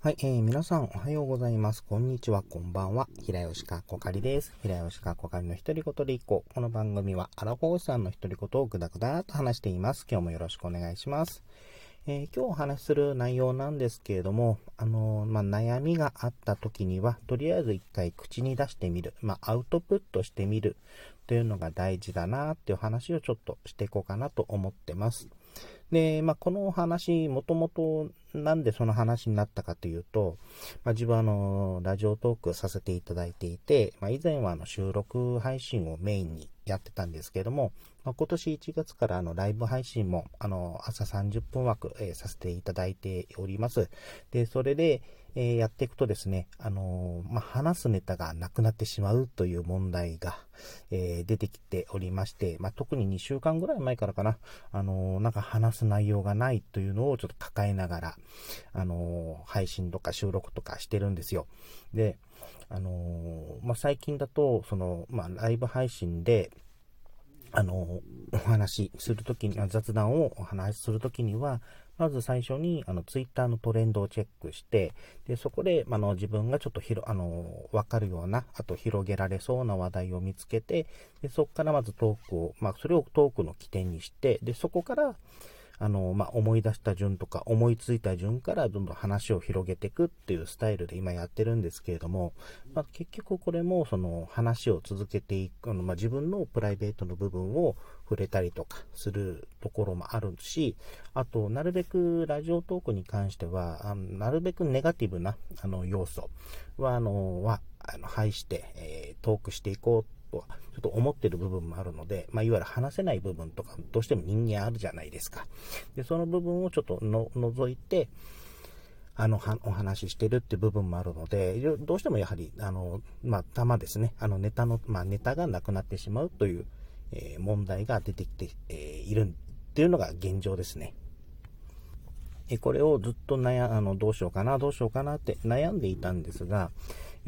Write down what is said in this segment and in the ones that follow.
はい、えー、皆さんおはようございます。こんにちは、こんばんは。平吉かこかりです。平吉かこかりの一人言でいこう。この番組は、アラフォーさんの一人言をぐだぐだと話しています。今日もよろしくお願いします。えー、今日お話しする内容なんですけれども、あのー、まあ、悩みがあった時には、とりあえず一回口に出してみる。まあ、アウトプットしてみる。というのが大事だなっていう話をちょっとしていこうかなと思ってます。で、まあ、この話、もともとなんでその話になったかというと、まあ、自分はあの、ラジオトークさせていただいていて、まあ、以前はあの収録配信をメインにやってたんですけども、まあ、今年1月からあのライブ配信もあの朝30分枠、えー、させていただいております。で、それで、え、やっていくとですね、あの、まあ、話すネタがなくなってしまうという問題が、え出てきておりまして、まあ、特に2週間ぐらい前からかな、あのなんか話す内容がないというのをちょっと抱えながら、あの配信とか収録とかしてるんですよ。で、あのまあ、最近だと、その、まあ、ライブ配信で、あの、お話しするときに、雑談をお話しするときには、まず最初に、あの、ツイッターのトレンドをチェックして、で、そこで、あの、自分がちょっと広、あの、わかるような、あと広げられそうな話題を見つけて、で、そこからまずトークを、まあ、それをトークの起点にして、で、そこから、あの、まあ、思い出した順とか思いついた順からどんどん話を広げていくっていうスタイルで今やってるんですけれども、まあ、結局これもその話を続けていく、あのまあ、自分のプライベートの部分を触れたりとかするところもあるし、あと、なるべくラジオトークに関しては、あのなるべくネガティブなあの要素は、あの、は、あの、排して、えー、トークしていこうとは、ちょっと思ってる部分もあるので、まあ、いわゆる話せない部分とか、どうしても人間あるじゃないですか。で、その部分をちょっとの除いて、あの、お話ししてるって部分もあるので、どうしてもやはり、あの、まあ、たまですね、あの、ネタの、まあ、ネタがなくなってしまうという、えー、問題が出てきて、えー、いるっていうのが現状ですね。えこれをずっと悩、あの、どうしようかな、どうしようかなって悩んでいたんですが、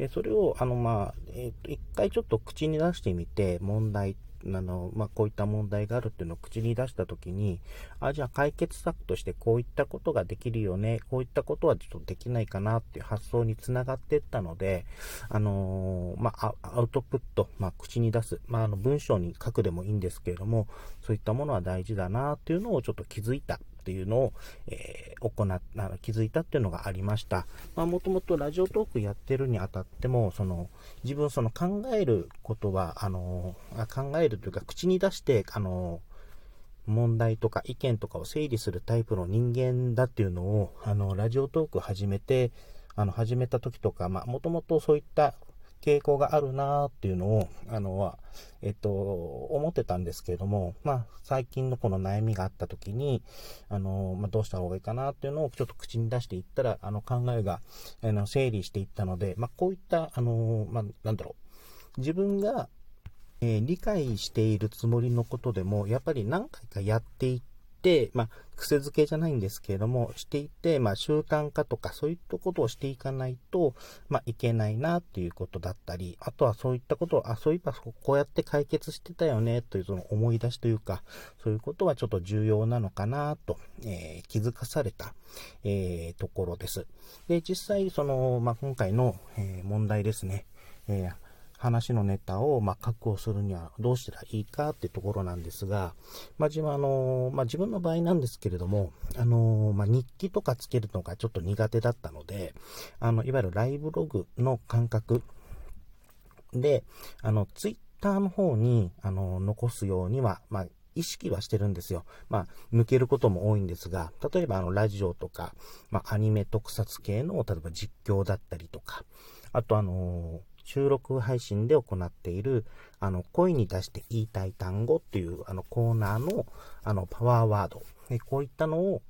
えそれを、あの、まあ、えっ、と、一回ちょっと口に出してみて、問題、あの、まあ、こういった問題があるっていうのを口に出したときに、あ、じゃあ解決策としてこういったことができるよね、こういったことはちょっとできないかなっていう発想につながっていったので、あのまあ、アウトプット、まあ、口に出す、まあ、あの、文章に書くでもいいんですけれども、そういったものは大事だなっていうのをちょっと気づいた。っていうのを、えー、行っ気づいたっていうのがありました。まあ、もともとラジオトークやってるにあたっても、その、自分その考えることは、あの、考えるというか、口に出して、あの、問題とか意見とかを整理するタイプの人間だっていうのを、あの、ラジオトーク始めて、あの、始めた時とか、まあ、もともとそういった傾向があるなっていうのを、あの、は、えっと、思ってたんですけれども、まあ、最近のこの悩みがあった時に、あの、まあ、どうした方がいいかなっていうのをちょっと口に出していったら、あの、考えが、あの、整理していったので、まあ、こういった、あの、まあ、なんだろう、自分が、えー、理解しているつもりのことでも、やっぱり何回かやっていって、てまあ、癖づけじゃないんですけれども、していて、まあ、習慣化とかそういったことをしていかないと、まあ、いけないなっていうことだったり、あとはそういったことを、あ、そういえばこうやって解決してたよね、というその思い出しというか、そういうことはちょっと重要なのかなと、えー、気づかされた、えー、ところです。で、実際、その、まあ、今回の、えー、問題ですね。えー話のネタを、ま、確保するにはどうしたらいいかっていうところなんですが、まあ、自分あの、まあ、自分の場合なんですけれども、あの、まあ、日記とかつけるのがちょっと苦手だったので、あの、いわゆるライブログの感覚で、あの、ツイッターの方に、あの、残すようには、ま、意識はしてるんですよ。まあ、抜けることも多いんですが、例えばあの、ラジオとか、まあ、アニメ特撮系の、例えば実況だったりとか、あとあの収録配信で行っている、あの、声に出して言いたい単語っていう、あの、コーナーの、あの、パワーワード。でこういったのを、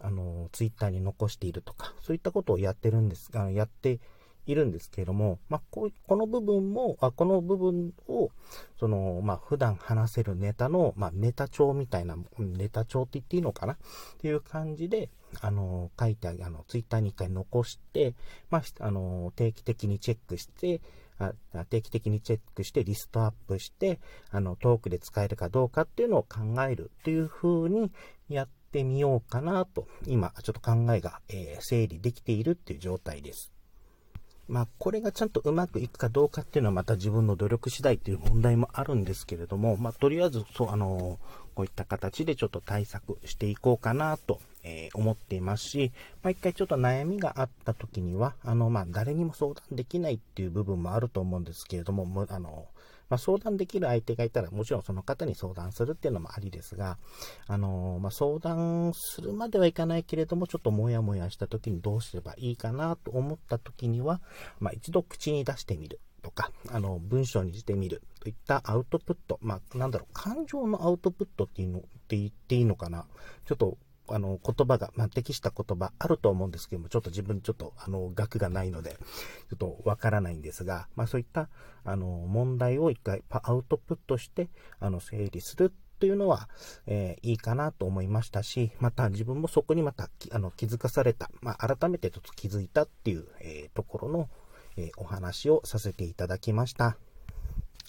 あの、ツイッターに残しているとか、そういったことをやってるんです、あのやっているんですけれども、まあ、ここの部分も、あこの部分を、その、まあ、普段話せるネタの、まあ、ネタ帳みたいな、ネタ帳って言っていいのかな？っていう感じで、あの、書いてあの、ツイッターに一回残して、まあ、あの、定期的にチェックして、あ定期的にチェックしてリストアップして、あの、トークで使えるかどうかっていうのを考えるっていう風にやってみようかなと、今、ちょっと考えが、えー、整理できているっていう状態です。まあ、これがちゃんとうまくいくかどうかっていうのはまた自分の努力次第っていう問題もあるんですけれども、まあ、とりあえず、そう、あのこういった形でちょっと対策していこうかなと、えー、思っていますし、まあ、一回ちょっと悩みがあった時には、あの、まあ、誰にも相談できないっていう部分もあると思うんですけれども、あの、まあ、相談できる相手がいたら、もちろんその方に相談するっていうのもありですが、あのまあ、相談するまではいかないけれども、ちょっともやもやした時にどうすればいいかなと思った時には、まあ、一度口に出してみる。とか、あの、文章にしてみるといったアウトプット、まあ、なんだろう、感情のアウトプットっていうの、って言っていいのかな。ちょっとあの、言葉が、まあ、適した言葉あると思うんですけども、ちょっと自分ちょっと、あの、額がないので、ちょっとわからないんですが、まあ、そういった、あの、問題を一回アウトプットして、あの、整理するというのは、えー、いいかなと思いましたし、また自分もそこにまた、あの、気づかされた、まあ、改めてちょっと気づいたっていう、えー、ところの、えー、お話をさせていただきました。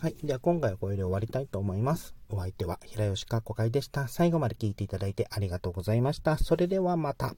はい。では今回はこれで終わりたいと思います。お相手は平吉かこかいでした。最後まで聞いていただいてありがとうございました。それではまた。